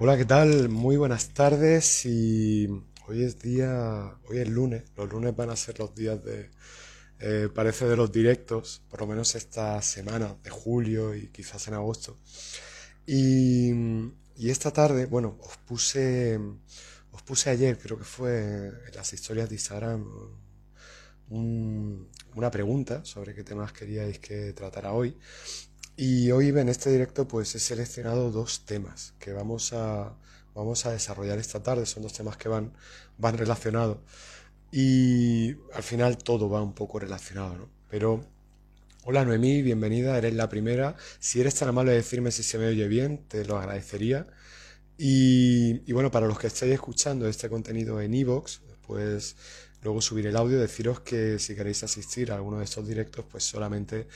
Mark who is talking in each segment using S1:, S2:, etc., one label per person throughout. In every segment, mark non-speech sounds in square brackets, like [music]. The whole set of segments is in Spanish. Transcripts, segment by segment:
S1: Hola, ¿qué tal? Muy buenas tardes y hoy es día, hoy es lunes, los lunes van a ser los días de, eh, parece de los directos, por lo menos esta semana de julio y quizás en agosto. Y, y esta tarde, bueno, os puse, os puse ayer, creo que fue en las historias de Instagram, un- una pregunta sobre qué temas queríais que tratara hoy. Y hoy en este directo pues he seleccionado dos temas que vamos a, vamos a desarrollar esta tarde. Son dos temas que van, van relacionados. Y al final todo va un poco relacionado, ¿no? Pero, hola Noemí, bienvenida, eres la primera. Si eres tan amable de decirme si se me oye bien, te lo agradecería. Y, bueno, para los que estáis escuchando este contenido en iVoox, pues luego subiré el audio, deciros que si queréis asistir a alguno de estos directos, pues solamente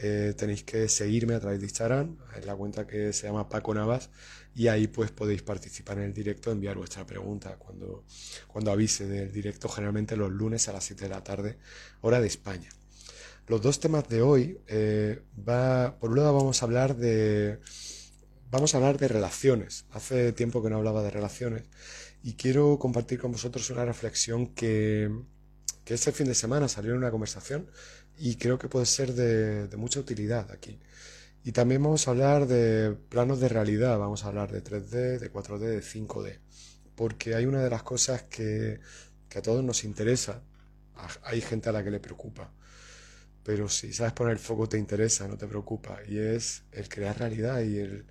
S1: eh, tenéis que seguirme a través de Instagram, en la cuenta que se llama Paco Navas, y ahí pues podéis participar en el directo, enviar vuestra pregunta cuando, cuando avise del directo, generalmente los lunes a las 7 de la tarde, hora de España. Los dos temas de hoy, eh, va, por un lado vamos a hablar de, vamos a hablar de relaciones. Hace tiempo que no hablaba de relaciones y quiero compartir con vosotros una reflexión que, que este fin de semana salió en una conversación y creo que puede ser de, mucha utilidad aquí. Y también vamos a hablar de planos de realidad, vamos a hablar de 3D, de 4D, de 5D, porque hay una de las cosas que, que a todos nos interesa, hay gente a la que le preocupa, pero si sabes poner el foco te interesa, no te preocupa, y es el crear realidad y el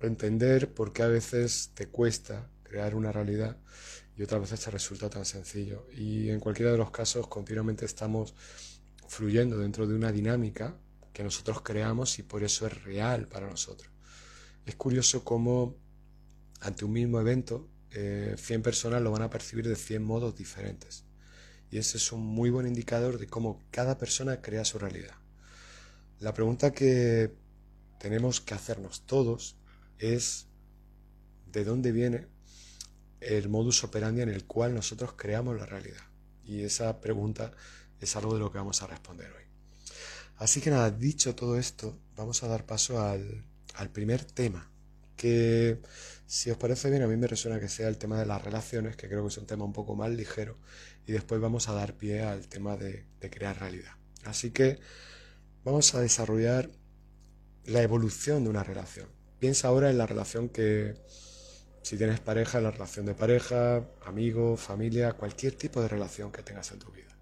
S1: entender por qué a veces te cuesta crear una realidad y otras veces te resulta tan sencillo. Y en cualquiera de los casos continuamente estamos fluyendo dentro de una dinámica que nosotros creamos y por eso es real para nosotros. Es curioso cómo ante un mismo evento eh, 100 personas lo van a percibir de 100 modos diferentes. Y ese es un muy buen indicador de cómo cada persona crea su realidad. La pregunta que tenemos que hacernos todos es de dónde viene el modus operandi en el cual nosotros creamos la realidad. Y esa pregunta es algo de lo que vamos a responder hoy. Así que nada, dicho todo esto, vamos a dar paso al, al primer tema, que si os parece bien, a mí me resuena que sea el tema de las relaciones, que creo que es un tema un poco más ligero, y después vamos a dar pie al tema de, de crear realidad. Así que vamos a desarrollar la evolución de una relación. Piensa ahora en la relación que, si tienes pareja, la relación de pareja, amigo, familia, cualquier tipo de relación que tengas en tu vida.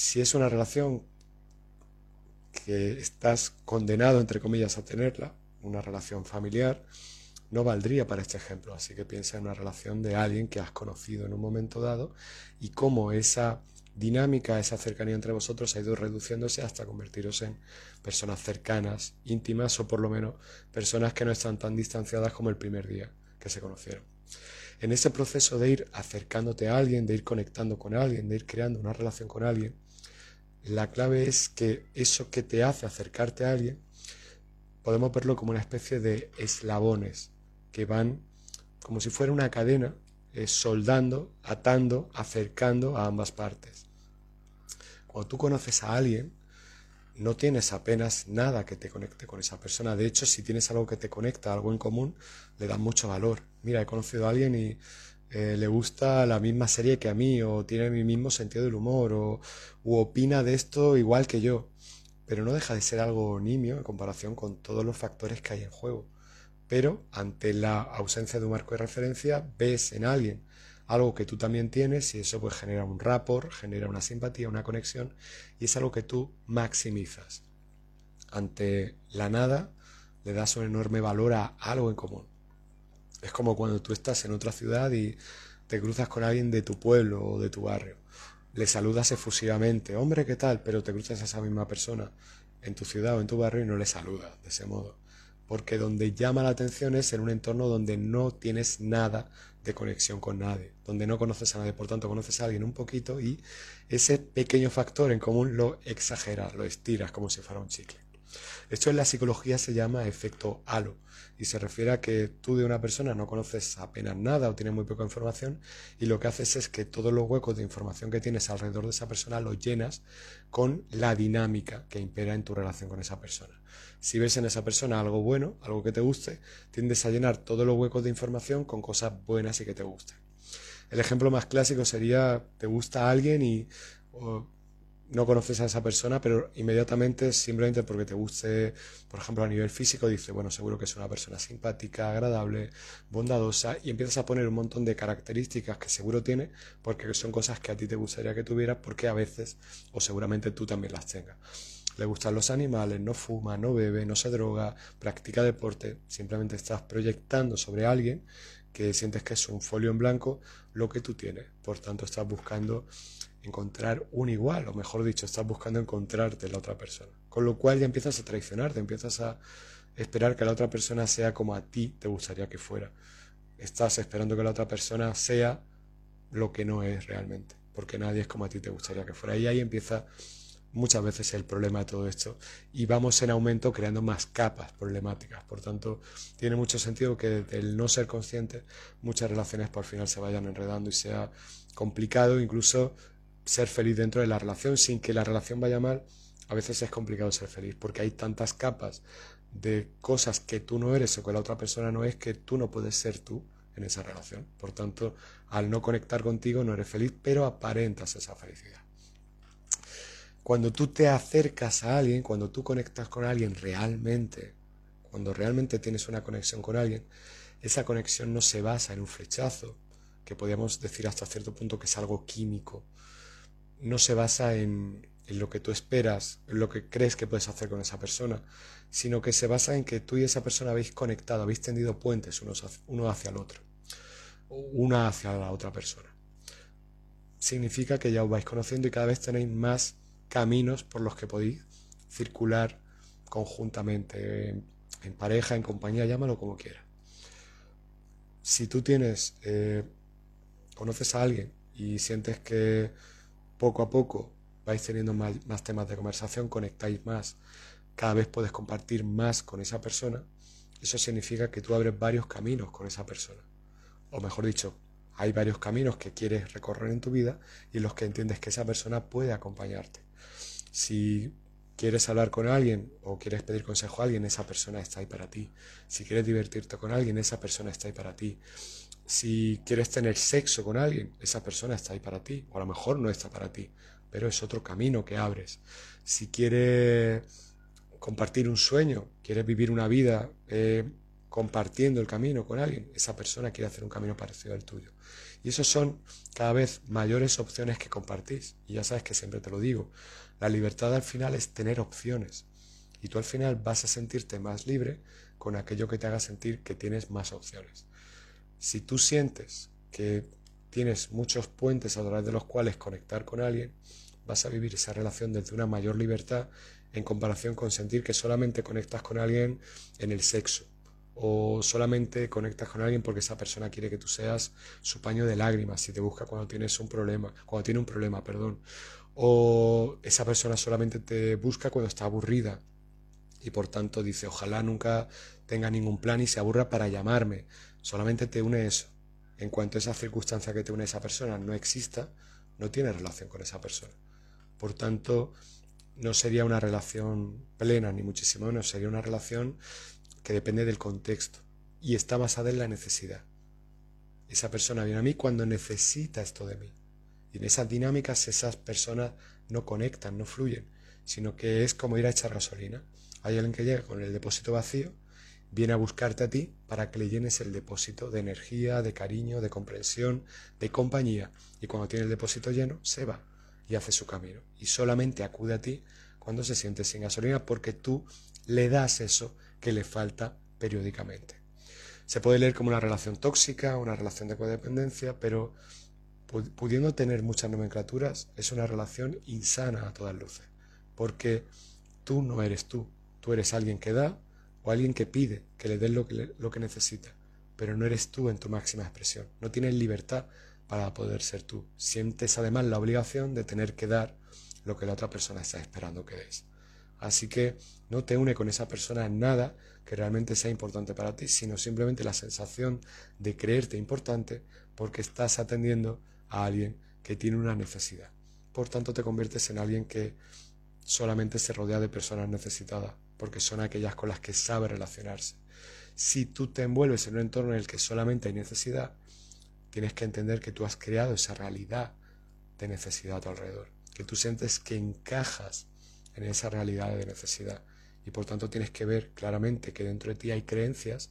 S1: Si es una relación que estás condenado, entre comillas, a tenerla, una relación familiar, no valdría para este ejemplo. Así que piensa en una relación de alguien que has conocido en un momento dado y cómo esa dinámica, esa cercanía entre vosotros ha ido reduciéndose hasta convertiros en personas cercanas, íntimas o por lo menos personas que no están tan distanciadas como el primer día que se conocieron. En ese proceso de ir acercándote a alguien, de ir conectando con alguien, de ir creando una relación con alguien, la clave es que eso que te hace acercarte a alguien, podemos verlo como una especie de eslabones que van como si fuera una cadena, eh, soldando, atando, acercando a ambas partes. Cuando tú conoces a alguien, no tienes apenas nada que te conecte con esa persona. De hecho, si tienes algo que te conecta, algo en común, le das mucho valor. Mira, he conocido a alguien y eh, le gusta la misma serie que a mí, o tiene mi mismo sentido del humor, o u opina de esto igual que yo. Pero no deja de ser algo nimio en comparación con todos los factores que hay en juego. Pero ante la ausencia de un marco de referencia, ves en alguien algo que tú también tienes y eso pues genera un rapport, genera una simpatía, una conexión y es algo que tú maximizas. Ante la nada le das un enorme valor a algo en común. Es como cuando tú estás en otra ciudad y te cruzas con alguien de tu pueblo o de tu barrio. Le saludas efusivamente, hombre, ¿qué tal? Pero te cruzas a esa misma persona en tu ciudad o en tu barrio y no le saludas de ese modo. Porque donde llama la atención es en un entorno donde no tienes nada de conexión con nadie, donde no conoces a nadie, por tanto conoces a alguien un poquito y ese pequeño factor en común lo exageras, lo estiras como si fuera un chicle. Esto en la psicología se llama efecto halo y se refiere a que tú de una persona no conoces apenas nada o tienes muy poca información y lo que haces es que todos los huecos de información que tienes alrededor de esa persona los llenas con la dinámica que impera en tu relación con esa persona. Si ves en esa persona algo bueno, algo que te guste, tiendes a llenar todos los huecos de información con cosas buenas y que te gusten. El ejemplo más clásico sería, te gusta alguien y no conoces a esa persona, pero inmediatamente, simplemente porque te guste, por ejemplo, a nivel físico, dices, bueno, seguro que es una persona simpática, agradable, bondadosa, y empiezas a poner un montón de características que seguro tiene, porque son cosas que a ti te gustaría que tuvieras, porque a veces, o seguramente tú también las tengas. Le gustan los animales, no fuma, no bebe, no se droga, practica deporte, simplemente estás proyectando sobre alguien que sientes que es un folio en blanco lo que tú tienes. Por tanto, estás buscando encontrar un igual, o mejor dicho, estás buscando encontrarte la otra persona. Con lo cual ya empiezas a traicionar, te empiezas a esperar que la otra persona sea como a ti te gustaría que fuera. Estás esperando que la otra persona sea lo que no es realmente, porque nadie es como a ti te gustaría que fuera. Y ahí empieza muchas veces el problema de todo esto y vamos en aumento creando más capas problemáticas. Por tanto, tiene mucho sentido que el no ser consciente muchas relaciones por final se vayan enredando y sea complicado incluso ser feliz dentro de la relación sin que la relación vaya mal, a veces es complicado ser feliz porque hay tantas capas de cosas que tú no eres o que la otra persona no es que tú no puedes ser tú en esa relación. Por tanto, al no conectar contigo no eres feliz, pero aparentas esa felicidad. Cuando tú te acercas a alguien, cuando tú conectas con alguien realmente, cuando realmente tienes una conexión con alguien, esa conexión no se basa en un flechazo, que podríamos decir hasta cierto punto que es algo químico, no se basa en, lo que tú esperas, en lo que crees que puedes hacer con esa persona, sino que se basa en que tú y esa persona habéis conectado, habéis tendido puentes uno hacia el otro, una hacia la otra persona. Significa que ya os vais conociendo y cada vez tenéis más caminos por los que podéis circular conjuntamente, en, pareja, en compañía, llámalo como quieras. Si tú tienes, eh, conoces a alguien y sientes que poco a poco vais teniendo más, temas de conversación, conectáis más, cada vez puedes compartir más con esa persona, eso significa que tú abres varios caminos con esa persona. O mejor dicho, hay varios caminos que quieres recorrer en tu vida y los que entiendes que esa persona puede acompañarte. Si quieres hablar con alguien o quieres pedir consejo a alguien, esa persona está ahí para ti. Si quieres divertirte con alguien, esa persona está ahí para ti. Si quieres tener sexo con alguien, esa persona está ahí para ti, o a lo mejor no está para ti, pero es otro camino que abres. Si quieres compartir un sueño, quieres vivir una vida eh, compartiendo el camino con alguien, esa persona quiere hacer un camino parecido al tuyo. Y esos son cada vez mayores opciones que compartís. Y ya sabes que siempre te lo digo, la libertad al final es tener opciones. Y tú al final vas a sentirte más libre con aquello que te haga sentir que tienes más opciones. Si tú sientes que tienes muchos puentes a través de los cuales conectar con alguien, vas a vivir esa relación desde una mayor libertad en comparación con sentir que solamente conectas con alguien en el sexo o solamente conectas con alguien porque esa persona quiere que tú seas su paño de lágrimas si te busca cuando tienes un problema, cuando tiene un problema, perdón, o esa persona solamente te busca cuando está aburrida y por tanto dice, ojalá nunca tenga ningún plan y se aburra para llamarme solamente te une eso. En cuanto esa circunstancia que te une a esa persona no exista, no tiene relación con esa persona. Por tanto, no sería una relación plena, ni muchísimo menos, sería una relación que depende del contexto y está basada en la necesidad. Esa persona viene a mí cuando necesita esto de mí. Y en esas dinámicas esas personas no conectan, no fluyen, sino que es como ir a echar gasolina. Hay alguien que llega con el depósito vacío viene a buscarte a ti para que le llenes el depósito de energía, de cariño, de comprensión, de compañía. Y cuando tiene el depósito lleno, se va y hace su camino. Y solamente acude a ti cuando se siente sin gasolina porque tú le das eso que le falta periódicamente. Se puede leer como una relación tóxica, una relación de codependencia, pero pudiendo tener muchas nomenclaturas, es una relación insana a todas luces, porque tú no eres tú, tú eres alguien que da alguien que pide que le que, lo que necesita, pero no eres tú en tu máxima expresión, no tienes libertad para poder ser tú. Sientes además la obligación de tener que dar lo que la otra persona está esperando que des. Así que no te une con esa persona en nada que realmente sea importante para ti, sino simplemente la sensación de creerte importante porque estás atendiendo a alguien que tiene una necesidad. Por tanto, te conviertes en alguien que solamente se rodea de personas necesitadas, porque son aquellas con las que sabe relacionarse. Si tú te envuelves en un entorno en el que solamente hay necesidad, tienes que entender que tú has creado esa realidad de necesidad a tu alrededor, que tú sientes que encajas en esa realidad de necesidad y por tanto tienes que ver claramente que dentro de ti hay creencias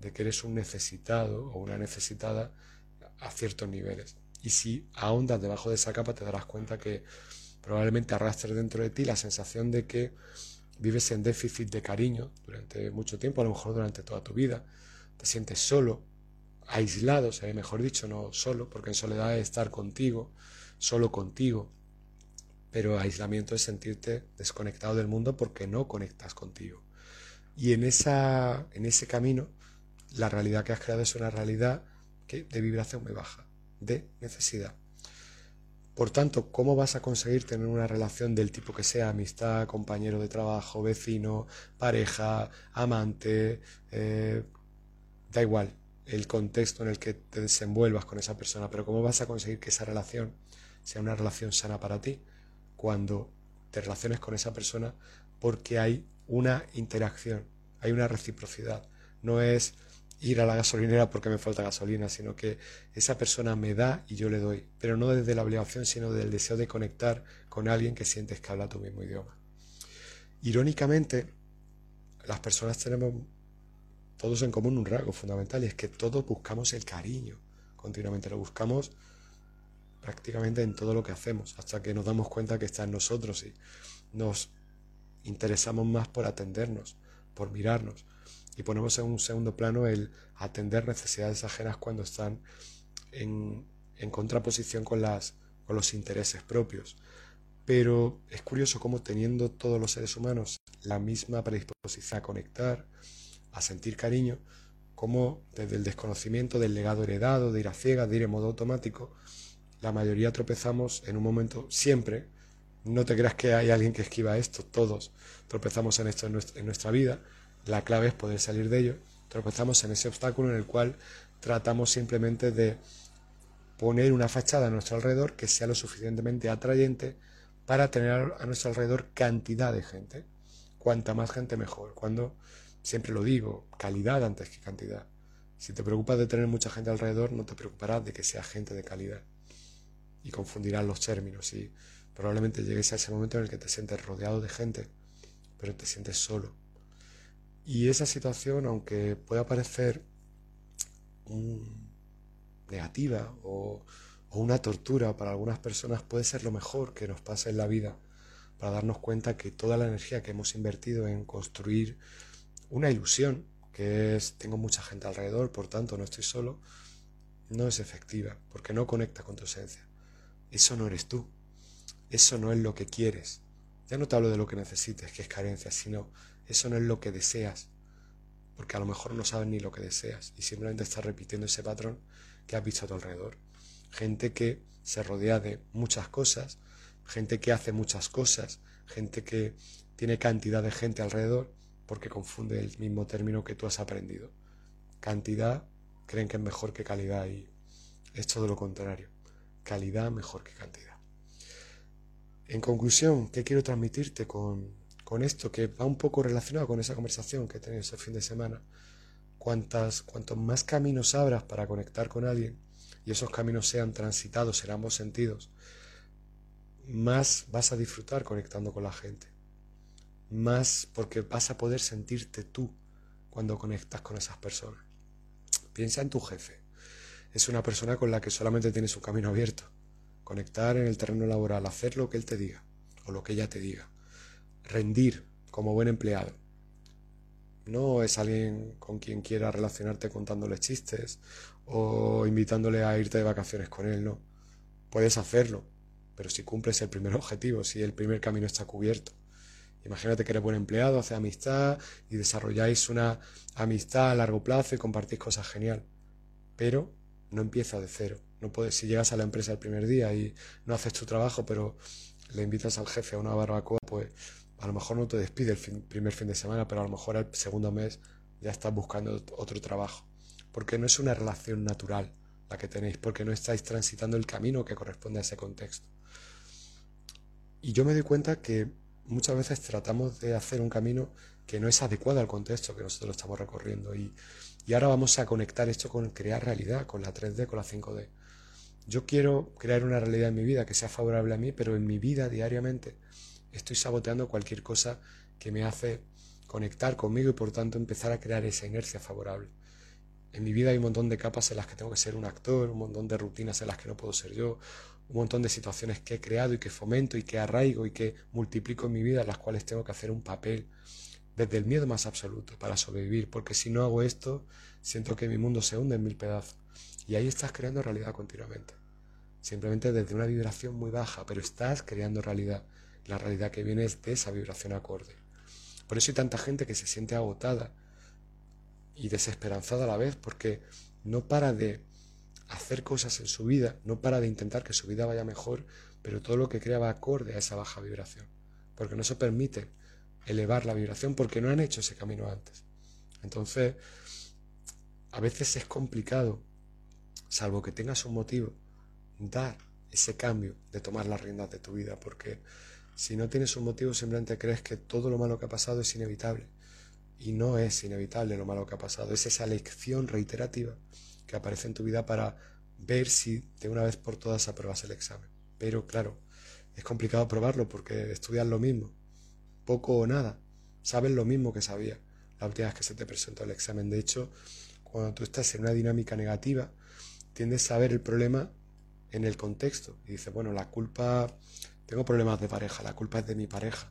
S1: de que eres un necesitado o una necesitada a ciertos niveles. Y si ahondas debajo de esa capa te darás cuenta que probablemente arrastres dentro de ti la sensación de que vives en déficit de cariño durante mucho tiempo, a lo mejor durante toda tu vida. Te sientes solo, aislado, o mejor dicho, no solo, porque en soledad es estar contigo, solo contigo. Pero aislamiento es sentirte desconectado del mundo porque no conectas contigo. Y en, esa, en ese camino, la realidad que has creado es una realidad que, de vibración muy baja, de necesidad. Por tanto, ¿cómo vas a conseguir tener una relación del tipo que sea amistad, compañero de trabajo, vecino, pareja, amante? Eh, da igual el contexto en el que te desenvuelvas con esa persona, pero ¿cómo vas a conseguir que esa relación sea una relación sana para ti cuando te relaciones con esa persona porque hay una interacción, hay una reciprocidad. No es ir a la gasolinera porque me falta gasolina, sino que esa persona me da y yo le doy, pero no desde la obligación, sino del deseo de conectar con alguien que sientes que habla tu mismo idioma. Irónicamente, las personas tenemos todos en común un rasgo fundamental y es que todos buscamos el cariño, continuamente. Lo buscamos prácticamente en todo lo que hacemos, hasta que nos damos cuenta que está en nosotros y nos interesamos más por atendernos, por mirarnos, y ponemos en un segundo plano el atender necesidades ajenas cuando están en, contraposición con, las, con los intereses propios. Pero es curioso cómo teniendo todos los seres humanos la misma predisposición a conectar, a sentir cariño, como desde el desconocimiento del legado heredado, de ir a ciegas, de ir en modo automático, la mayoría tropezamos en un momento siempre. No te creas que hay alguien que esquiva esto, todos tropezamos en esto en nuestra vida, la clave es poder salir de ello. Tropezamos en ese obstáculo en el cual tratamos simplemente de poner una fachada a nuestro alrededor que sea lo suficientemente atrayente para tener a nuestro alrededor cantidad de gente. Cuanta más gente mejor. Cuando, siempre lo digo, calidad antes que cantidad. Si te preocupas de tener mucha gente alrededor, no te preocuparás de que sea gente de calidad. Y confundirás los términos y probablemente llegues a ese momento en el que te sientes rodeado de gente, pero te sientes solo y esa situación, aunque pueda parecer negativa o, una tortura para algunas personas, puede ser lo mejor que nos pasa en la vida para darnos cuenta que toda la energía que hemos invertido en construir una ilusión, que es tengo mucha gente alrededor, por tanto no estoy solo, no es efectiva, porque no conecta con tu esencia. Eso no eres tú, eso no es lo que quieres. Ya no te hablo de lo que necesites, que es carencia, sino eso no es lo que deseas, porque a lo mejor no sabes ni lo que deseas y simplemente estás repitiendo ese patrón que has visto a tu alrededor. Gente que se rodea de muchas cosas, gente que hace muchas cosas, gente que tiene cantidad de gente alrededor porque confunde el mismo término que tú has aprendido. Cantidad creen que es mejor que calidad y es todo lo contrario. Calidad mejor que cantidad. En conclusión, ¿qué quiero transmitirte con, con esto que va un poco relacionado con esa conversación que he tenido ese fin de semana. Cuantas, cuantos más caminos abras para conectar con alguien y esos caminos sean transitados en ambos sentidos, más vas a disfrutar conectando con la gente. Más porque vas a poder sentirte tú cuando conectas con esas personas. Piensa en tu jefe. Es una persona con la que solamente tienes un camino abierto. Conectar en el terreno laboral, hacer lo que él te diga o lo que ella te diga rendir como buen empleado. No es alguien con quien quiera relacionarte contándole chistes o invitándole a irte de vacaciones con él, no. Puedes hacerlo, pero si cumples el primer objetivo, si el primer camino está cubierto. Imagínate que eres buen empleado, haces amistad y desarrolláis una amistad a largo plazo y compartís cosas genial. Pero no empieza de cero. No puedes, si llegas a la empresa el primer día y no haces tu trabajo, pero le invitas al jefe a una barbacoa, pues A lo mejor no te despide el primer fin de semana, pero a lo mejor el segundo mes ya estás buscando otro trabajo. Porque no es una relación natural la que tenéis, porque no estáis transitando el camino que corresponde a ese contexto. Y yo me doy cuenta que muchas veces tratamos de hacer un camino que no es adecuado al contexto que nosotros estamos recorriendo. Y, y ahora vamos a conectar esto con crear realidad, con la 3D, con la 5D. Yo quiero crear una realidad en mi vida que sea favorable a mí, pero en mi vida diariamente estoy saboteando cualquier cosa que me hace conectar conmigo y por tanto empezar a crear esa inercia favorable. En mi vida hay un montón de capas en las que tengo que ser un actor, un montón de rutinas en las que no puedo ser yo, un montón de situaciones que he creado y que fomento y que arraigo y que multiplico en mi vida, las cuales tengo que hacer un papel desde el miedo más absoluto para sobrevivir, porque si no hago esto, siento que mi mundo se hunde en mil pedazos. Y ahí estás creando realidad continuamente. Simplemente desde una vibración muy baja, pero estás creando realidad. La realidad que viene es de esa vibración acorde. Por eso hay tanta gente que se siente agotada y desesperanzada a la vez, porque no para de hacer cosas en su vida, no para de intentar que su vida vaya mejor, pero todo lo que crea va acorde a esa baja vibración, porque no se permite elevar la vibración porque no han hecho ese camino antes. Entonces, a veces es complicado, salvo que tengas un motivo, dar ese cambio de tomar las riendas de tu vida, porque si no tienes un motivo simplemente crees que todo lo malo que ha pasado es inevitable. Y no es inevitable lo malo que ha pasado, es esa lección reiterativa que aparece en tu vida para ver si de una vez por todas apruebas el examen. Pero claro, es complicado probarlo porque estudias lo mismo, poco o nada, sabes lo mismo que sabía la última vez que se te presentó el examen. De hecho, cuando tú estás en una dinámica negativa, tiendes a ver el problema en el contexto y dices, bueno, la culpa tengo problemas de pareja, la culpa es de mi pareja.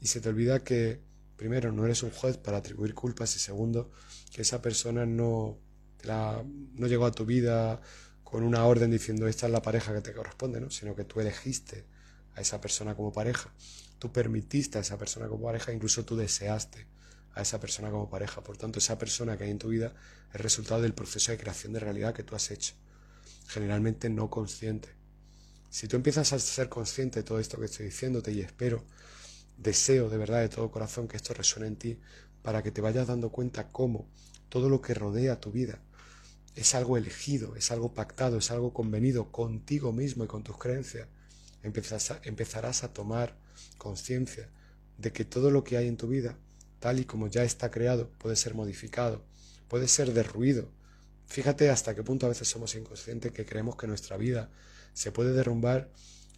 S1: Y se te olvida que, primero, no eres un juez para atribuir culpas y segundo, que esa persona no, no llegó a tu vida con una orden diciendo esta es la pareja que te corresponde, ¿no? sino que tú elegiste a esa persona como pareja, tú permitiste a esa persona como pareja, incluso tú deseaste a esa persona como pareja. Por tanto, esa persona que hay en tu vida es resultado del proceso de creación de realidad que tú has hecho, generalmente no consciente. Si tú empiezas a ser consciente de todo esto que estoy diciéndote y espero, deseo de verdad de todo corazón que esto resuene en ti para que te vayas dando cuenta cómo todo lo que rodea tu vida es algo elegido, es algo pactado, es algo convenido contigo mismo y con tus creencias. empezarás a tomar conciencia de que todo lo que hay en tu vida, tal y como ya está creado, puede ser modificado, puede ser derruido. Fíjate hasta qué punto a veces somos inconscientes que creemos que nuestra vida se puede derrumbar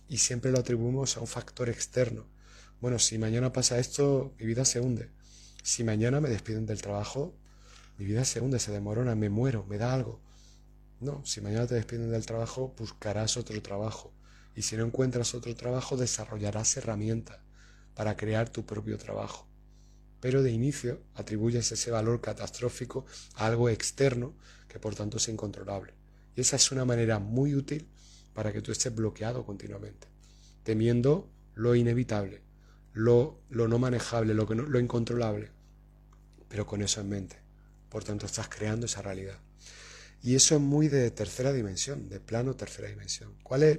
S1: y siempre lo atribuimos a un factor externo. Bueno, si mañana pasa esto, mi vida se hunde. Si mañana me despiden del trabajo, mi vida se hunde, se demorona, me muero, me da algo. No, si mañana te despiden del trabajo, buscarás otro trabajo. Y si no encuentras otro trabajo, desarrollarás herramientas para crear tu propio trabajo. Pero de inicio atribuyes ese valor catastrófico a algo externo que por tanto es incontrolable. Y esa es una manera muy útil para que tú estés bloqueado continuamente, temiendo lo inevitable, lo, lo no manejable, lo, que no, lo incontrolable, pero con eso en mente. Por tanto, estás creando esa realidad. Y eso es muy de tercera dimensión, de plano tercera dimensión. ¿Cuál es?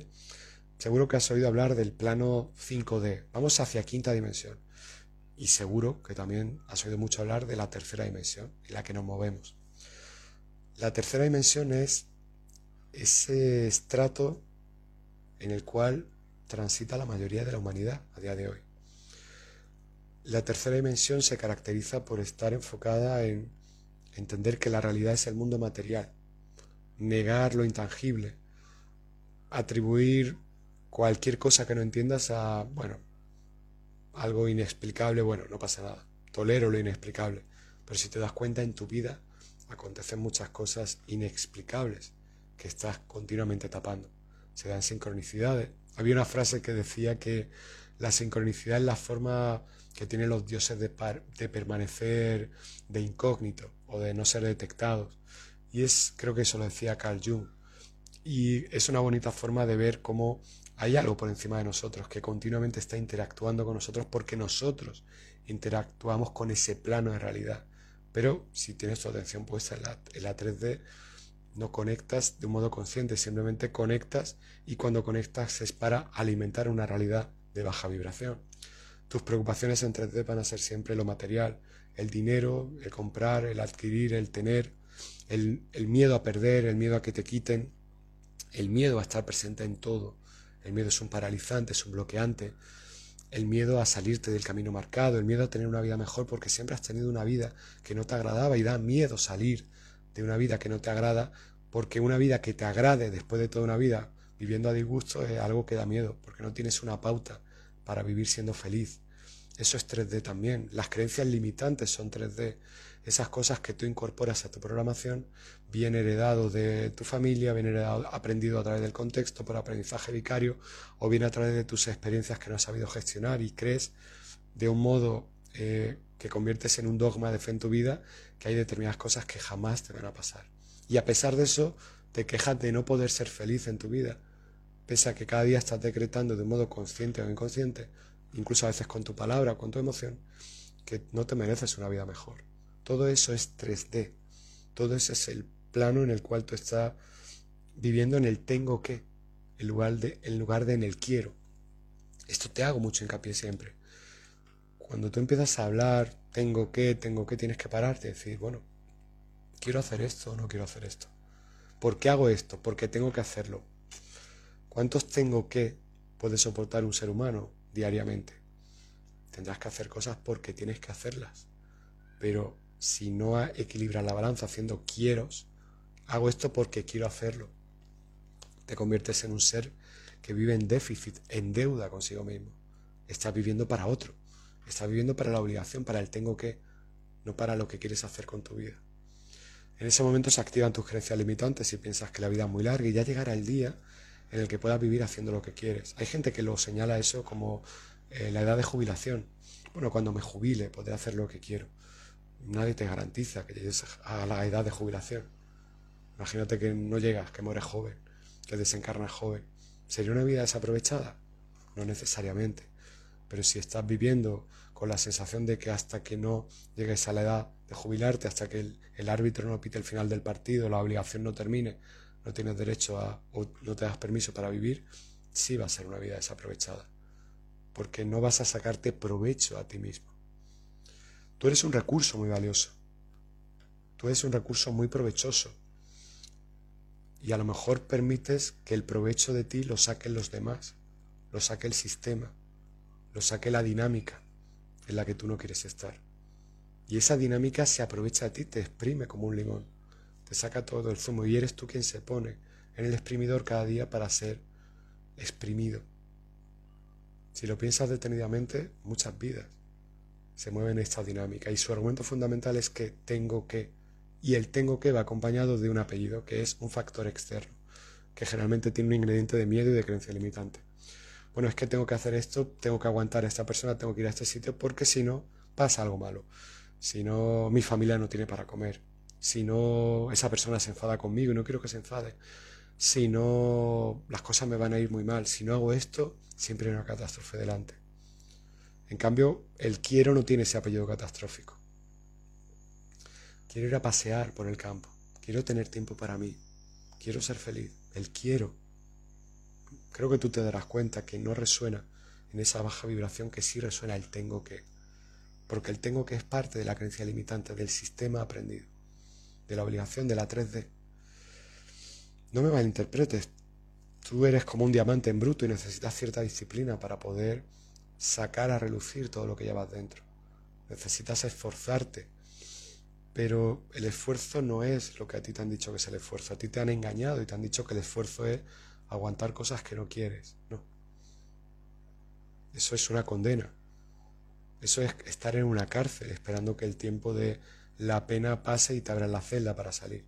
S1: Seguro que has oído hablar del plano 5D. Vamos hacia quinta dimensión. Y seguro que también has oído mucho hablar de la tercera dimensión, en la que nos movemos. La tercera dimensión es ese estrato en el cual transita la mayoría de la humanidad a día de hoy. La tercera dimensión se caracteriza por estar enfocada en entender que la realidad es el mundo material, negar lo intangible, atribuir cualquier cosa que no entiendas a, bueno, algo inexplicable, bueno, no pasa nada, tolero lo inexplicable, pero si te das cuenta en tu vida acontecen muchas cosas inexplicables que estás continuamente tapando. Se dan sincronicidades. Había una frase que decía que la sincronicidad es la forma que tienen los dioses de, permanecer de incógnito o de no ser detectados. Y es, creo que eso lo decía Carl Jung. Y es una bonita forma de ver cómo hay algo por encima de nosotros que continuamente está interactuando con nosotros porque nosotros interactuamos con ese plano de realidad. Pero si tienes tu atención puesta en la, en la 3D, no conectas de un modo consciente, simplemente conectas y cuando conectas es para alimentar una realidad de baja vibración. Tus preocupaciones en 3D van a ser siempre lo material, el dinero, el comprar, el adquirir, el tener, el, el miedo a perder, el miedo a que te quiten, el miedo a estar presente en todo. El miedo es un paralizante, es un bloqueante. El miedo a salirte del camino marcado, el miedo a tener una vida mejor porque siempre has tenido una vida que no te agradaba y da miedo salir de una vida que no te agrada porque una vida que te agrade después de toda una vida viviendo a disgusto es algo que da miedo porque no tienes una pauta para vivir siendo feliz. Eso es 3D también. Las creencias limitantes son 3D. Esas cosas que tú incorporas a tu programación, bien heredado de tu familia, bien heredado, aprendido a través del contexto por aprendizaje vicario, o bien a través de tus experiencias que no has sabido gestionar y crees de un modo eh, que conviertes en un dogma de fe en tu vida que hay determinadas cosas que jamás te van a pasar. Y a pesar de eso, te quejas de no poder ser feliz en tu vida pese a que cada día estás decretando de modo consciente o inconsciente, incluso a veces con tu palabra o con tu emoción, que no te mereces una vida mejor. Todo eso es 3D. Todo eso es el plano en el cual tú estás viviendo en el tengo que, en en lugar de en el quiero. Esto te hago mucho hincapié siempre. Cuando tú empiezas a hablar, tengo que, tengo que, tienes que pararte y decir, bueno, quiero hacer esto o no quiero hacer esto. ¿Por qué hago esto? Porque tengo que hacerlo. ¿Cuántos tengo que puede soportar un ser humano diariamente? Tendrás que hacer cosas porque tienes que hacerlas. Pero si no equilibras la balanza haciendo quiero, hago esto porque quiero hacerlo, te conviertes en un ser que vive en déficit, en deuda consigo mismo. Estás viviendo para otro. Estás viviendo para la obligación, para el tengo que, no para lo que quieres hacer con tu vida. En ese momento se activan tus creencias limitantes y piensas que la vida es muy larga y ya llegará el día en el que puedas vivir haciendo lo que quieres. Hay gente que lo señala eso como eh, la edad de jubilación. Bueno, cuando me jubile podré hacer lo que quiero. Nadie te garantiza que llegues a la edad de jubilación. Imagínate que no llegas, que mueres joven, que desencarnas joven. ¿Sería una vida desaprovechada? No necesariamente. Pero si estás viviendo con la sensación de que hasta que no llegues a la edad de jubilarte, hasta que el, árbitro no pite el final del partido, la obligación no termine, no tienes derecho a, o no te das permiso para vivir, sí va a ser una vida desaprovechada. Porque no vas a sacarte provecho a ti mismo. Tú eres un recurso muy valioso. Tú eres un recurso muy provechoso. Y a lo mejor permites que el provecho de ti lo saquen los demás, lo saque el sistema, lo saque la dinámica en la que tú no quieres estar. Y esa dinámica se aprovecha de ti, te exprime como un limón te saca todo el zumo y eres tú quien se pone en el exprimidor cada día para ser exprimido. Si lo piensas detenidamente, muchas vidas se mueven en esta dinámica y su argumento fundamental es que tengo que y el tengo que va acompañado de un apellido que es un factor externo que generalmente tiene un ingrediente de miedo y de creencia limitante. Bueno, es que tengo que hacer esto, tengo que aguantar a esta persona, tengo que ir a este sitio porque si no pasa algo malo. Si no, mi familia no tiene para comer si no esa persona se enfada conmigo y no quiero que se enfade, si no las cosas me van a ir muy mal, si no hago esto, siempre hay una catástrofe delante. En cambio, el quiero no tiene ese apellido catastrófico. Quiero ir a pasear por el campo, quiero tener tiempo para mí, quiero ser feliz, el quiero. Creo que tú te darás cuenta que no resuena en esa baja vibración que sí resuena el tengo que, porque el tengo que es parte de la creencia limitante del sistema aprendido de la obligación de la 3D. No me malinterpretes, tú eres como un diamante en bruto y necesitas cierta disciplina para poder sacar a relucir todo lo que llevas dentro. Necesitas esforzarte, pero el esfuerzo no es lo que a ti te han dicho que es el esfuerzo. A ti te han engañado y te han dicho que el esfuerzo es aguantar cosas que no quieres. No. Eso es una condena. Eso es estar en una cárcel esperando que el tiempo de la pena pase y te abran la celda para salir.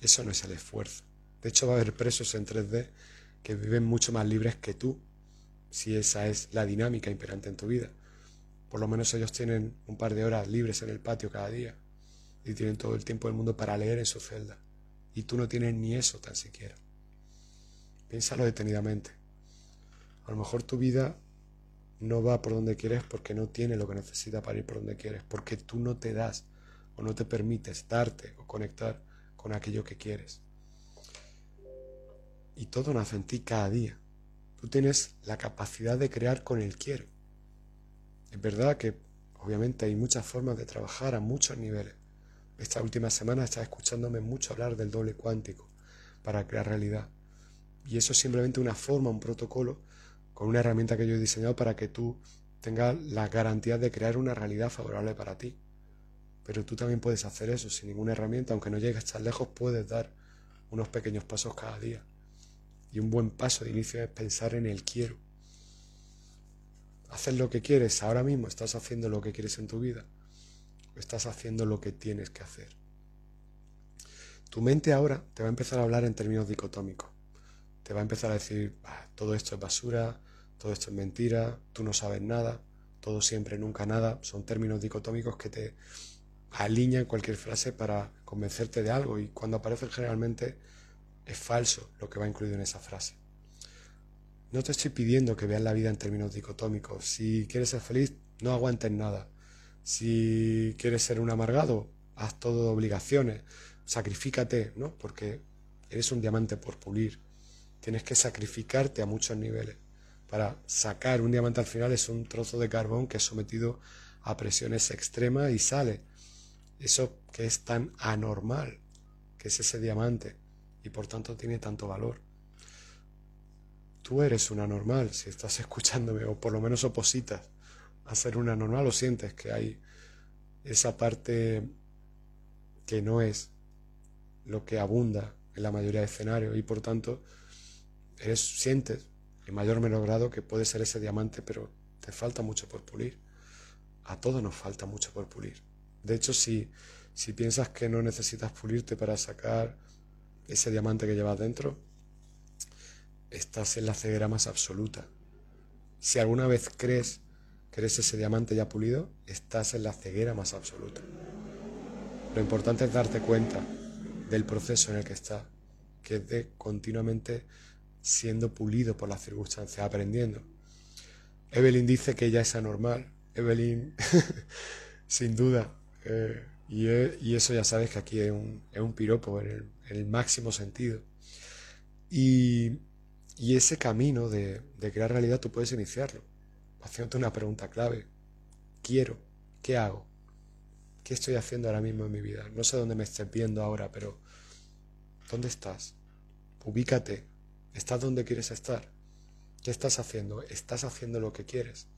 S1: Eso no es el esfuerzo. De hecho, va a haber presos en 3D que viven mucho más libres que tú, si esa es la dinámica imperante en tu vida. Por lo menos ellos tienen un par de horas libres en el patio cada día y tienen todo el tiempo del mundo para leer en su celda. Y tú no tienes ni eso tan siquiera. Piénsalo detenidamente. A lo mejor tu vida no va por donde quieres porque no tiene lo que necesita para ir por donde quieres, porque tú no te das o no te permites darte o conectar con aquello que quieres. Y todo nace en ti cada día. Tú tienes la capacidad de crear con el quiero. Es verdad que obviamente hay muchas formas de trabajar a muchos niveles. Esta última semana estás escuchándome mucho hablar del doble cuántico para crear realidad. Y eso es simplemente una forma, un protocolo, con una herramienta que yo he diseñado para que tú tengas la garantía de crear una realidad favorable para ti. Pero tú también puedes hacer eso sin ninguna herramienta, aunque no llegues tan lejos, puedes dar unos pequeños pasos cada día. Y un buen paso de inicio es pensar en el quiero. Haces lo que quieres ahora mismo, estás haciendo lo que quieres en tu vida. O estás haciendo lo que tienes que hacer. Tu mente ahora te va a empezar a hablar en términos dicotómicos. Te va a empezar a decir, todo esto es basura, todo esto es mentira, tú no sabes nada, todo siempre, nunca nada. Son términos dicotómicos que te alinean cualquier frase para convencerte de algo y cuando aparecen generalmente es falso lo que va incluido en esa frase. No te estoy pidiendo que veas la vida en términos dicotómicos. Si quieres ser feliz, no aguantes nada. Si quieres ser un amargado, haz todo de obligaciones. Sacrifícate, ¿no? Porque eres un diamante por pulir. Tienes que sacrificarte a muchos niveles. Para sacar un diamante al final es un trozo de carbón que es sometido a presiones extremas y sale. Eso que es tan anormal, que es ese diamante, y por tanto tiene tanto valor. Tú eres una normal si estás [laughs] escuchándome, o por lo menos opositas a ser una normal, o sientes que hay esa parte que no es lo que abunda en la mayoría de escenarios, y por tanto eres, sientes en mayor o menor grado que puede ser ese diamante, pero te falta mucho por pulir. A todos nos falta mucho por pulir. De hecho, si, si piensas que no necesitas pulirte para sacar ese diamante que llevas dentro, estás en la ceguera más absoluta. Si alguna vez crees que eres ese diamante ya pulido, estás en la ceguera más absoluta. Lo importante es darte cuenta del proceso en el que estás, que es de continuamente siendo pulido por las circunstancias, aprendiendo. Evelyn dice que ella es anormal. Evelyn, [laughs] sin duda. Eh, y, eso ya sabes que aquí es un, es un piropo en el, máximo sentido. Y, ese camino de, de, crear realidad tú puedes iniciarlo haciéndote una pregunta clave. Quiero, ¿qué hago? ¿Qué estoy haciendo ahora mismo en mi vida? No sé dónde me estés viendo ahora, pero ¿dónde estás? Ubícate, ¿Estás donde quieres estar? ¿Qué estás haciendo? ¿Estás haciendo lo que quieres?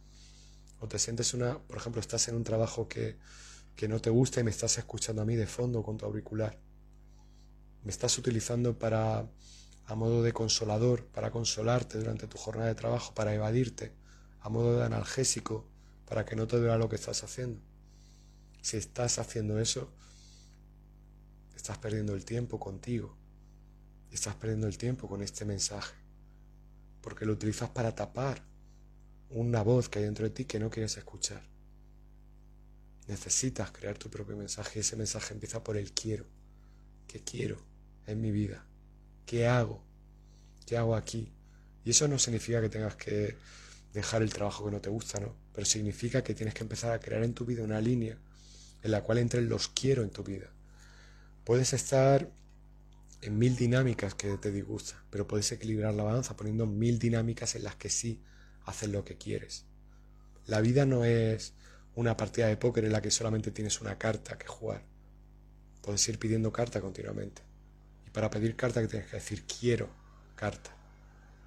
S1: O te sientes una, por ejemplo, estás en un trabajo que, que no te gusta y me estás escuchando a mí de fondo con tu auricular. Me estás utilizando para, a modo de consolador, para consolarte durante tu jornada de trabajo, para evadirte, a modo de analgésico, para que no te duela lo que estás haciendo. Si estás haciendo eso, estás perdiendo el tiempo contigo estás perdiendo el tiempo con este mensaje, porque lo utilizas para tapar una voz que hay dentro de ti que no quieres escuchar. Necesitas crear tu propio mensaje y ese mensaje empieza por el quiero. ¿Qué quiero en mi vida? ¿Qué hago? ¿Qué hago aquí? Y eso no significa que tengas que dejar el trabajo que no te gusta, ¿no? Pero significa que tienes que empezar a crear en tu vida una línea en la cual entren los quiero en tu vida. Puedes estar en mil dinámicas que te disgustan, pero puedes equilibrar la balanza poniendo mil dinámicas en las que sí haces lo que quieres. La vida no es una partida de póker en la que solamente tienes una carta que jugar. Puedes ir pidiendo carta continuamente. Y para pedir carta que tienes que decir quiero carta.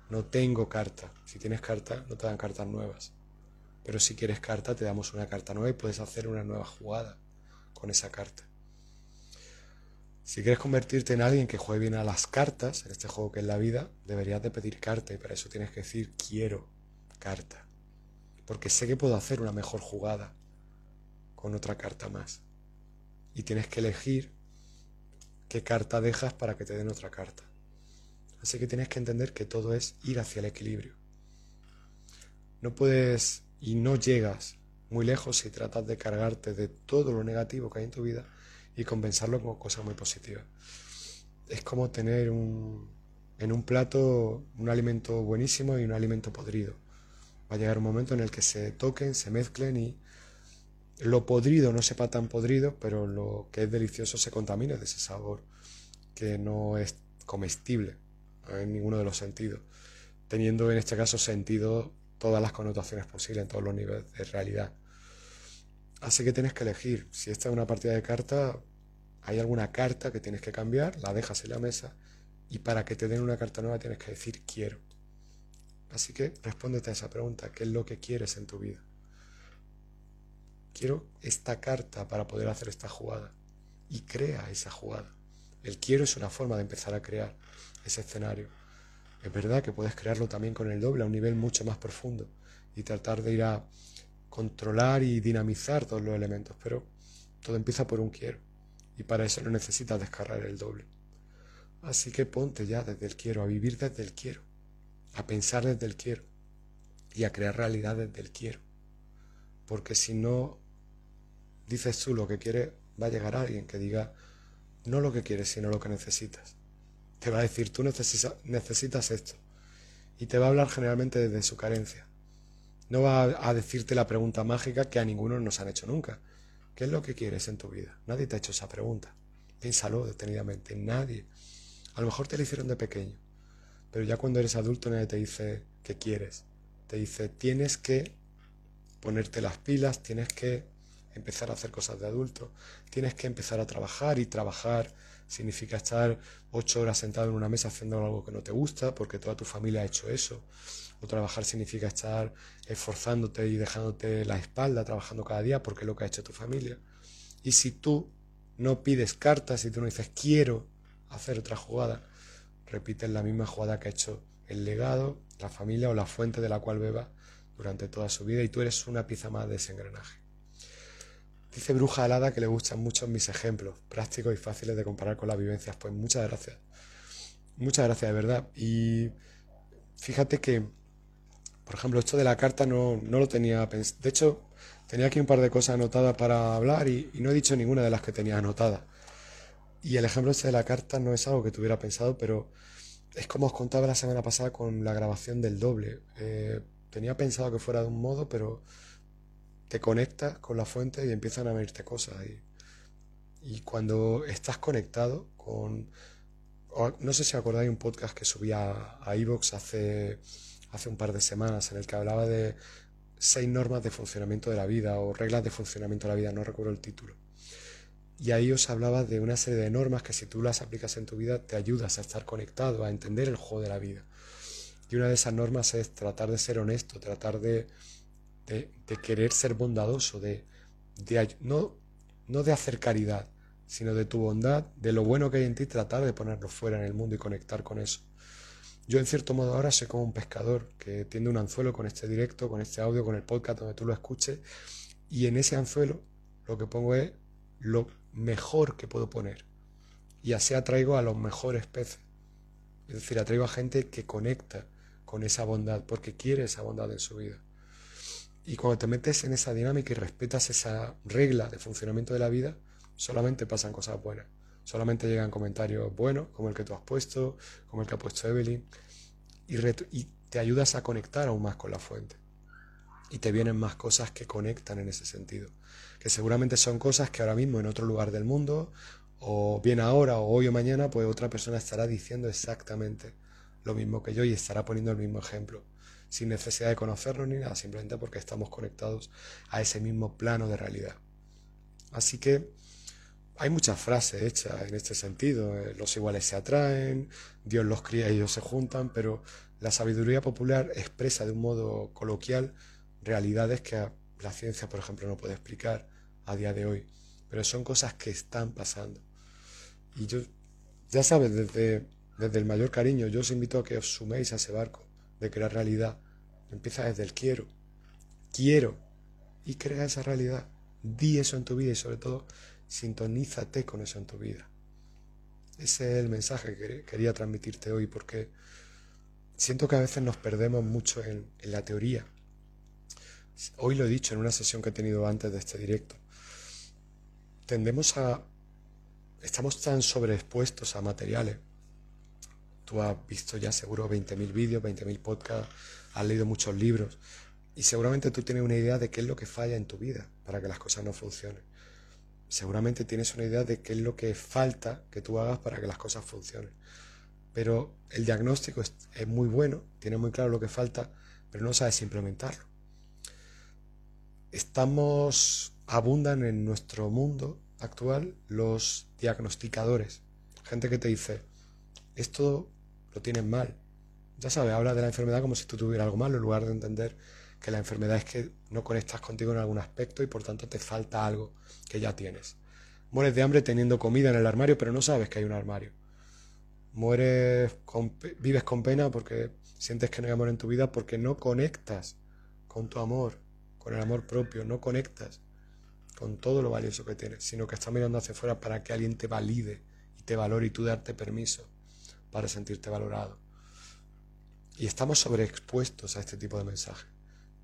S1: No tengo carta. Si tienes carta, no te dan cartas nuevas. Pero si quieres carta, te damos una carta nueva y puedes hacer una nueva jugada con esa carta. Si quieres convertirte en alguien que juegue bien a las cartas, en este juego que es la vida, deberías de pedir carta y para eso tienes que decir quiero carta. Porque sé que puedo hacer una mejor jugada con otra carta más. Y tienes que elegir qué carta dejas para que te den otra carta. Así que tienes que entender que todo es ir hacia el equilibrio. No puedes y no llegas muy lejos si tratas de cargarte de todo lo negativo que hay en tu vida y compensarlo con cosas muy positivas. Es como tener un, en un plato un alimento buenísimo y un alimento podrido. Va a llegar un momento en el que se toquen, se mezclen y lo podrido no sepa tan podrido, pero lo que es delicioso se contamine de ese sabor que no es comestible en ninguno de los sentidos, teniendo en este caso sentido todas las connotaciones posibles, en todos los niveles de realidad. Así que tienes que elegir. Si esta es una partida de carta, hay alguna carta que tienes que cambiar, la dejas en la mesa y para que te den una carta nueva tienes que decir quiero. Así que respóndete a esa pregunta, ¿qué es lo que quieres en tu vida? Quiero esta carta para poder hacer esta jugada y crea esa jugada. El quiero es una forma de empezar a crear ese escenario. Es verdad que puedes crearlo también con el doble a un nivel mucho más profundo y tratar de ir a controlar y dinamizar todos los elementos, pero todo empieza por un quiero y para eso no necesitas descargar el doble. Así que ponte ya desde el quiero, a vivir desde el quiero, a pensar desde el quiero y a crear realidad desde el quiero. Porque si no dices tú lo que quieres, va a llegar alguien que diga no lo que quieres, sino lo que necesitas. Te va a decir, tú necesitas esto. Y te va a hablar generalmente desde su carencia. No va a decirte la pregunta mágica que a ninguno nos han hecho nunca. ¿Qué es lo que quieres en tu vida? Nadie te ha hecho esa pregunta. Piénsalo detenidamente. Nadie. A lo mejor te la hicieron de pequeño. Pero ya cuando eres adulto nadie te dice qué quieres. Te dice, tienes que ponerte las pilas, tienes que empezar a hacer cosas de adulto, tienes que empezar a trabajar y trabajar significa estar ocho horas sentado en una mesa haciendo algo que no te gusta porque toda tu familia ha hecho eso. O trabajar significa estar esforzándote y dejándote la espalda trabajando cada día porque es lo que ha hecho tu familia. Y si tú no pides cartas y tú no dices quiero hacer otra jugada, repites la misma jugada que ha hecho el legado, la familia o la fuente de la cual beba durante toda su vida y tú eres una pieza más de ese engranaje. Dice Bruja Alada que le gustan mucho mis ejemplos, prácticos y fáciles de comparar con las vivencias. Pues muchas gracias. Muchas gracias, de verdad. Y fíjate que, por ejemplo, esto de la carta no, no lo tenía pensado. De hecho, tenía aquí un par de cosas anotadas para hablar y, no he dicho ninguna de las que tenía anotadas. Y el ejemplo este de la carta no es algo que tuviera pensado, pero es como os contaba la semana pasada con la grabación del doble. Eh, tenía pensado que fuera de un modo, pero te conectas con la fuente y empiezan a venirte cosas. Y, y cuando estás conectado con... No sé si acordáis un podcast que subía a Evox hace, hace un par de semanas en el que hablaba de seis normas de funcionamiento de la vida o reglas de funcionamiento de la vida, no recuerdo el título. Y ahí os hablaba de una serie de normas que si tú las aplicas en tu vida te ayudas a estar conectado, a entender el juego de la vida. Y una de esas normas es tratar de ser honesto, tratar de de, querer ser bondadoso, de, no, no de hacer caridad, sino de tu bondad, de lo bueno que hay en ti, tratar de ponerlo fuera en el mundo y conectar con eso. Yo en cierto modo ahora soy como un pescador que tiende un anzuelo con este directo, con este audio, con el podcast donde tú lo escuches y en ese anzuelo lo que pongo es lo mejor que puedo poner y así atraigo a los mejores peces. Es decir, atraigo a gente que conecta con esa bondad porque quiere esa bondad en su vida. Y cuando te metes en esa dinámica y respetas esa regla de funcionamiento de la vida, solamente pasan cosas buenas. Solamente llegan comentarios buenos, como el que tú has puesto, como el que ha puesto Evelyn, y, te ayudas a conectar aún más con la fuente. Y te vienen más cosas que conectan en ese sentido. Que seguramente son cosas que ahora mismo en otro lugar del mundo, o bien ahora, o hoy o mañana, pues otra persona estará diciendo exactamente lo mismo que yo y estará poniendo el mismo ejemplo sin necesidad de conocernos ni nada, simplemente porque estamos conectados a ese mismo plano de realidad. Así que hay muchas frases hechas en este sentido. Eh, los iguales se atraen, Dios los cría y ellos se juntan, pero la sabiduría popular expresa de un modo coloquial realidades que la ciencia, por ejemplo, no puede explicar a día de hoy. Pero son cosas que están pasando. Y yo, ya sabes, desde, desde el mayor cariño, yo os invito a que os suméis a ese barco de crear realidad. Empieza desde el quiero. Quiero. Y crea esa realidad. Di eso en tu vida y sobre todo sintonízate con eso en tu vida. Ese es el mensaje que quería transmitirte hoy porque siento que a veces nos perdemos mucho en, la teoría. Hoy lo he dicho en una sesión que he tenido antes de este directo. Tendemos a... Estamos tan sobreexpuestos a materiales Tú has visto ya seguro 20.000 vídeos, 20.000 podcasts, has leído muchos libros y seguramente tú tienes una idea de qué es lo que falla en tu vida para que las cosas no funcionen. Seguramente tienes una idea de qué es lo que falta que tú hagas para que las cosas funcionen. Pero el diagnóstico es, muy bueno, tiene muy claro lo que falta, pero no sabes implementarlo. Estamos, abundan en nuestro mundo actual los diagnosticadores, gente que te dice, esto lo tienes mal. Ya sabes, habla de la enfermedad como si tú tuvieras algo malo, en lugar de entender que la enfermedad es que no conectas contigo en algún aspecto y por tanto te falta algo que ya tienes. Mueres de hambre teniendo comida en el armario, pero no sabes que hay un armario. Mueres vives con pena porque sientes que no hay amor en tu vida porque no conectas con tu amor, con el amor propio, no conectas con todo lo valioso que tienes, sino que estás mirando hacia afuera para que alguien te valide y te valore y tú darte permiso para sentirte valorado. Y estamos sobreexpuestos a este tipo de mensajes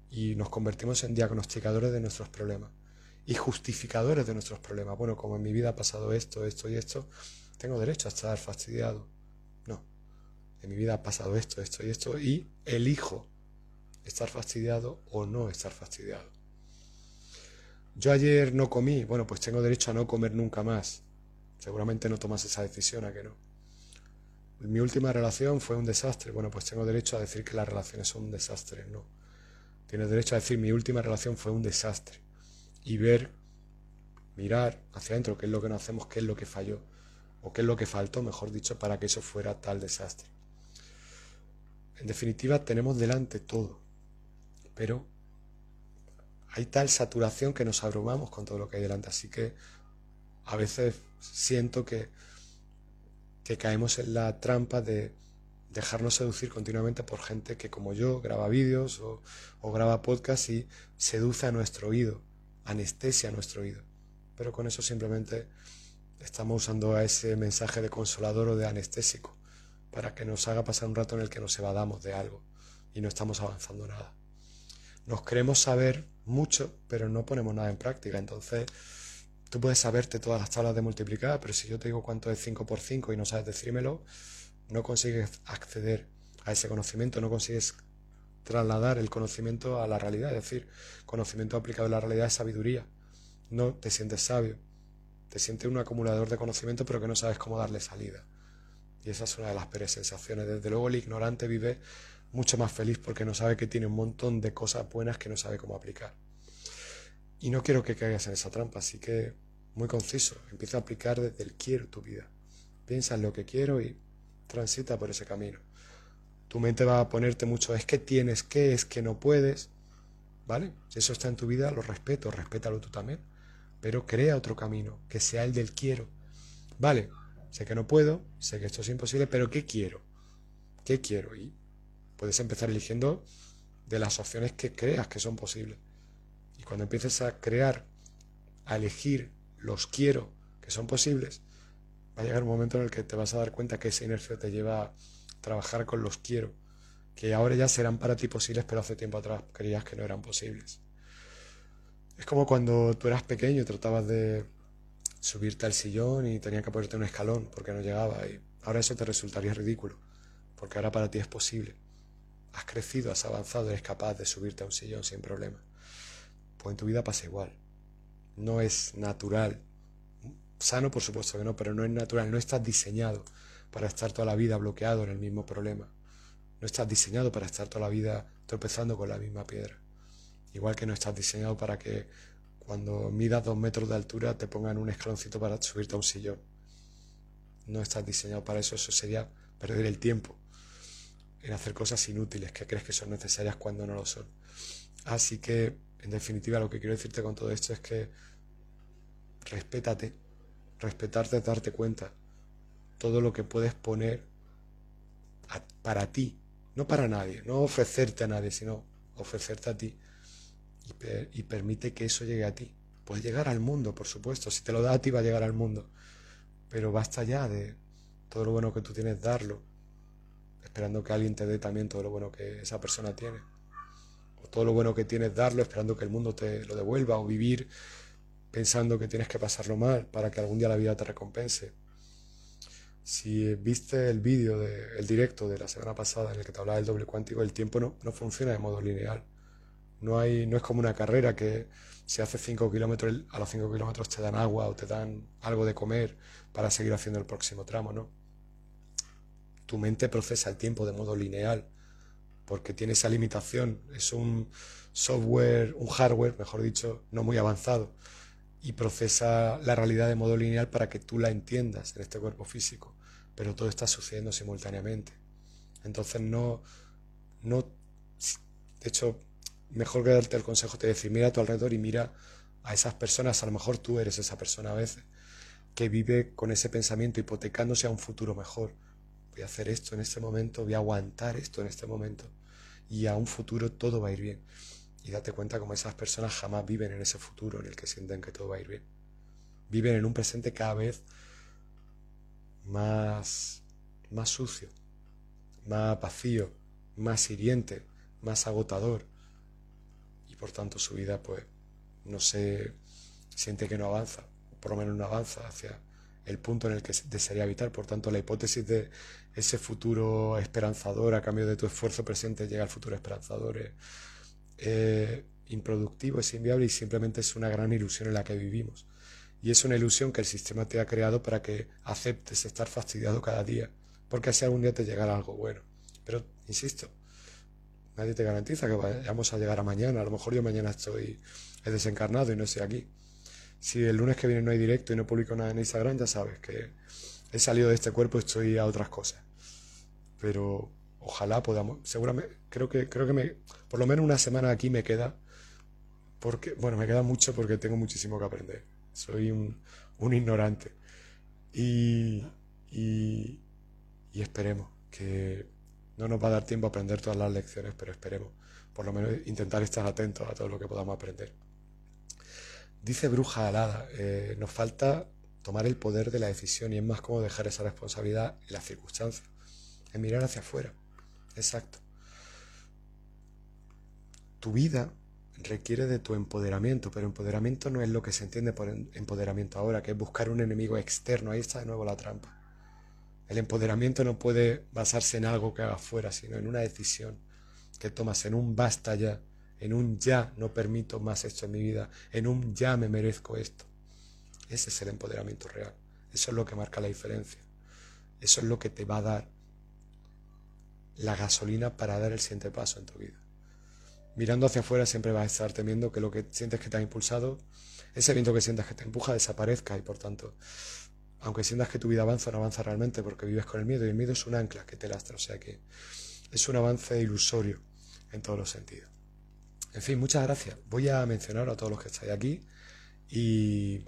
S1: y nos convertimos en diagnosticadores de nuestros problemas y justificadores de nuestros problemas. Bueno, como en mi vida ha pasado esto, esto y esto, tengo derecho a estar fastidiado. No, en mi vida ha pasado esto, esto y esto y elijo estar fastidiado o no estar fastidiado. Yo ayer no comí, bueno, pues tengo derecho a no comer nunca más. Seguramente no tomas esa decisión, ¿a que no? Mi última relación fue un desastre. Bueno, pues tengo derecho a decir que las relaciones son un desastre, no. Tienes derecho a decir mi última relación fue un desastre y ver, mirar hacia adentro qué es lo que no hacemos, qué es lo que falló, o qué es lo que faltó, mejor dicho, para que eso fuera tal desastre. En definitiva, tenemos delante todo, pero hay tal saturación que nos abrumamos con todo lo que hay delante, así que a veces siento que, que caemos en la trampa de dejarnos seducir continuamente por gente que como yo graba vídeos o, graba podcasts y seduce a nuestro oído anestesia a nuestro oído. Pero con eso simplemente estamos usando a ese mensaje de consolador o de anestésico para que nos haga pasar un rato en el que nos evadamos de algo y no estamos avanzando nada. Nos creemos saber mucho, pero no ponemos nada en práctica. Entonces, tú puedes saberte todas las tablas de multiplicar, pero si yo te digo cuánto es 5 por 5 y no sabes decírmelo, no consigues acceder a ese conocimiento, no consigues trasladar el conocimiento a la realidad, es decir, conocimiento aplicado a la realidad es sabiduría. No te sientes sabio, te sientes un acumulador de conocimiento pero que no sabes cómo darle salida. Y esa es una de las peores sensaciones. Desde luego el ignorante vive mucho más feliz porque no sabe que tiene un montón de cosas buenas que no sabe cómo aplicar. Y no quiero que caigas en esa trampa, así que muy conciso, empieza a aplicar desde el quiero tu vida. Piensa en lo que quiero y transita por ese camino. Tu mente va a ponerte mucho, es que tienes que, es que no puedes. ¿Vale? Si eso está en tu vida, lo respeto, respétalo tú también. Pero crea otro camino, que sea el del quiero. Vale, sé que no puedo, sé que esto es imposible, pero ¿qué quiero? ¿Qué quiero? Y puedes empezar eligiendo de las opciones que creas que son posibles. Y cuando empieces a crear, a elegir los quiero que son posibles, va a llegar un momento en el que te vas a dar cuenta que esa inercia te lleva a trabajar con los quiero, que ahora ya serán para ti posibles, pero hace tiempo atrás creías que no eran posibles. Es como cuando tú eras pequeño y tratabas de subirte al sillón y tenía que ponerte un escalón porque no llegaba y ahora eso te resultaría ridículo, porque ahora para ti es posible. Has crecido, has avanzado, eres capaz de subirte a un sillón sin problema. Pues en tu vida pasa igual. No es natural. Sano, por supuesto que no, pero no es natural, no estás diseñado para estar toda la vida bloqueado en el mismo problema. No estás diseñado para estar toda la vida tropezando con la misma piedra. Igual que no estás diseñado para que cuando midas dos metros de altura te pongan un escaloncito para subirte a un sillón. No estás diseñado para eso, eso sería perder el tiempo en hacer cosas inútiles que crees que son necesarias cuando no lo son. Así que, en definitiva, lo que quiero decirte con todo esto es que respétate, respetarte es darte cuenta todo lo que puedes poner para ti, no para nadie, no ofrecerte a nadie, sino ofrecerte a ti. Y, y, permite que eso llegue a ti. Puede llegar al mundo, por supuesto. Si te lo da a ti, va a llegar al mundo. Pero basta ya de todo lo bueno que tú tienes, darlo, esperando que alguien te dé también todo lo bueno que esa persona tiene. O todo lo bueno que tienes, darlo, esperando que el mundo te lo devuelva. O vivir pensando que tienes que pasarlo mal para que algún día la vida te recompense. Si viste el vídeo, de, el directo de la semana pasada en el que te hablaba del doble cuántico, el tiempo no, no funciona de modo lineal. No, hay, no es como una carrera que si haces 5 kilómetros, a los 5 kilómetros te dan agua o te dan algo de comer para seguir haciendo el próximo tramo, ¿no? Tu mente procesa el tiempo de modo lineal. porque tiene esa limitación, es un software, un hardware, mejor dicho, no muy avanzado, y procesa la realidad de modo lineal para que tú la entiendas en este cuerpo físico, pero todo está sucediendo simultáneamente. Entonces no, no, de hecho, mejor que darte el consejo te decir, mira a tu alrededor y mira a esas personas, a lo mejor tú eres esa persona a veces, que vive con ese pensamiento hipotecándose a un futuro mejor. Voy a hacer esto en este momento, voy a aguantar esto en este momento y a un futuro todo va a ir bien. Y date cuenta como esas personas jamás viven en ese futuro en el que sienten que todo va a ir bien. Viven en un presente cada vez más, más sucio, más vacío, más hiriente, más agotador. Y por tanto su vida pues no se siente que no avanza, por lo menos no avanza hacia el punto en el que desearía habitar. Por tanto, la hipótesis de ese futuro esperanzador a cambio de tu esfuerzo presente llega al futuro esperanzador es improductivo, es inviable y simplemente es una gran ilusión en la que vivimos. Y es una ilusión que el sistema te ha creado para que aceptes estar fastidiado cada día, porque así algún día te llegará algo bueno. Pero, insisto, nadie te garantiza que vayamos a llegar a mañana. A lo mejor yo mañana estoy desencarnado y no estoy aquí. Si el lunes que viene no hay directo y no publico nada en Instagram, ya sabes que he salido de este cuerpo y estoy a otras cosas. Pero ojalá podamos, seguramente, creo que, creo que me, por lo menos una semana aquí me queda, porque, bueno, me queda mucho porque tengo muchísimo que aprender. Soy un, ignorante. Y, y, y esperemos que no nos va a dar tiempo a aprender todas las lecciones, pero esperemos por lo menos intentar estar atentos a todo lo que podamos aprender. Dice Bruja Alada, eh, nos falta tomar el poder de la decisión y es más como dejar esa responsabilidad en las circunstancias, en mirar hacia afuera. Exacto. Tu vida requiere de tu empoderamiento, pero empoderamiento no es lo que se entiende por empoderamiento ahora, que es buscar un enemigo externo. Ahí está de nuevo la trampa. El empoderamiento no puede basarse en algo que haga afuera, sino en una decisión que tomas, en un basta ya en un ya no permito más esto en mi vida, en un ya me merezco esto. Ese es el empoderamiento real. Eso es lo que marca la diferencia. Eso es lo que te va a dar la gasolina para dar el siguiente paso en tu vida. Mirando hacia afuera siempre vas a estar temiendo que lo que sientes que te ha impulsado, ese viento que sientas que te empuja, desaparezca y por tanto, aunque sientas que tu vida avanza, no avanza realmente porque vives con el miedo y el miedo es un ancla que te lastra, o sea que es un avance ilusorio en todos los sentidos. En fin, muchas gracias. Voy a mencionar a todos los que estáis aquí. Y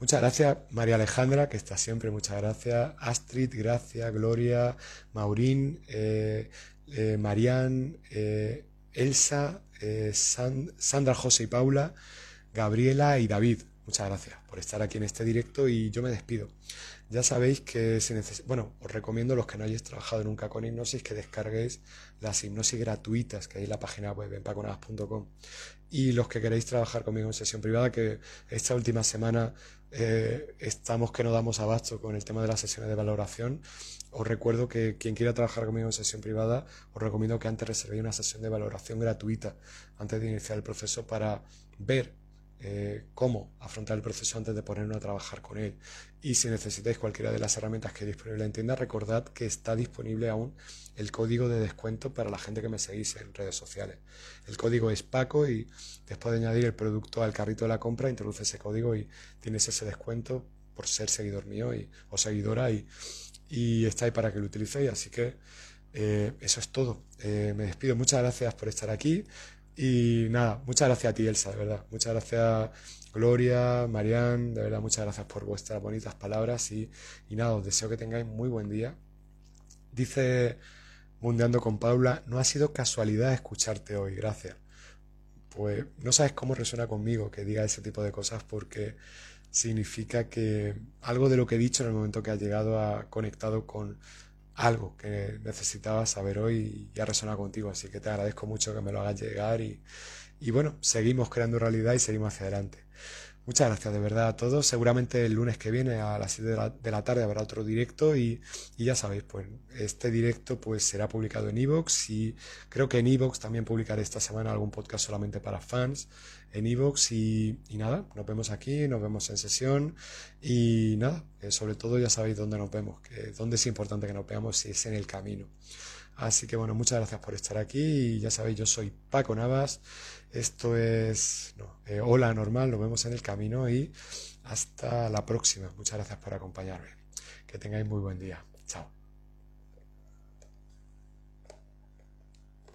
S1: muchas gracias, María Alejandra, que está siempre, muchas gracias. Astrid, gracias. Gloria, Maurín, eh, eh Marian, eh, Elsa, eh, Sandra, José y Paula, Gabriela y David. Muchas gracias por estar aquí en este directo y yo me despido. Ya sabéis que se necesita, bueno, os recomiendo los que no hayáis trabajado nunca con hipnosis que descarguéis las hipnosis gratuitas que hay en la página web empaconadas.com y los que queréis trabajar conmigo en sesión privada que esta última semana eh, estamos que no damos abasto con el tema de las sesiones de valoración os recuerdo que quien quiera trabajar conmigo en sesión privada os recomiendo que antes reservéis una sesión de valoración gratuita antes de iniciar el proceso para ver eh, cómo afrontar el proceso antes de ponernos a trabajar con él. Y si necesitáis cualquiera de las herramientas que disponible en tienda, recordad que está disponible aún el código de descuento para la gente que me seguís en redes sociales. El código es Paco y después de añadir el producto al carrito de la compra, introduce ese código y tienes ese descuento por ser seguidor mío y, o seguidora y, y está ahí para que lo utilicéis. Así que eh, eso es todo. Eh, me despido. Muchas gracias por estar aquí. Y nada, muchas gracias a ti, Elsa, de verdad. Muchas gracias, Gloria, Marian, de verdad, muchas gracias por vuestras bonitas palabras. Y, y nada, os deseo que tengáis muy buen día. Dice Mundeando con Paula, no ha sido casualidad escucharte hoy, gracias. Pues no sabes cómo resuena conmigo que diga ese tipo de cosas porque significa que algo de lo que he dicho en el momento que ha llegado ha conectado con algo que necesitaba saber hoy y ha resonado contigo. Así que te agradezco mucho que me lo hagas llegar y, y bueno, seguimos creando realidad y seguimos hacia adelante. Muchas gracias de verdad a todos. Seguramente el lunes que viene a las 7 de la, tarde habrá otro directo y, y, ya sabéis, pues este directo pues será publicado en Evox y creo que en Evox también publicaré esta semana algún podcast solamente para fans en Evox y, y, nada, nos vemos aquí, nos vemos en sesión y nada, eh, sobre todo ya sabéis dónde nos vemos, que dónde es importante que nos veamos si es en el camino. Así que bueno, muchas gracias por estar aquí y ya sabéis, yo soy Paco Navas, esto es eh, Hola Normal, nos vemos en el camino y hasta la próxima. Muchas gracias por acompañarme. Que tengáis muy buen día.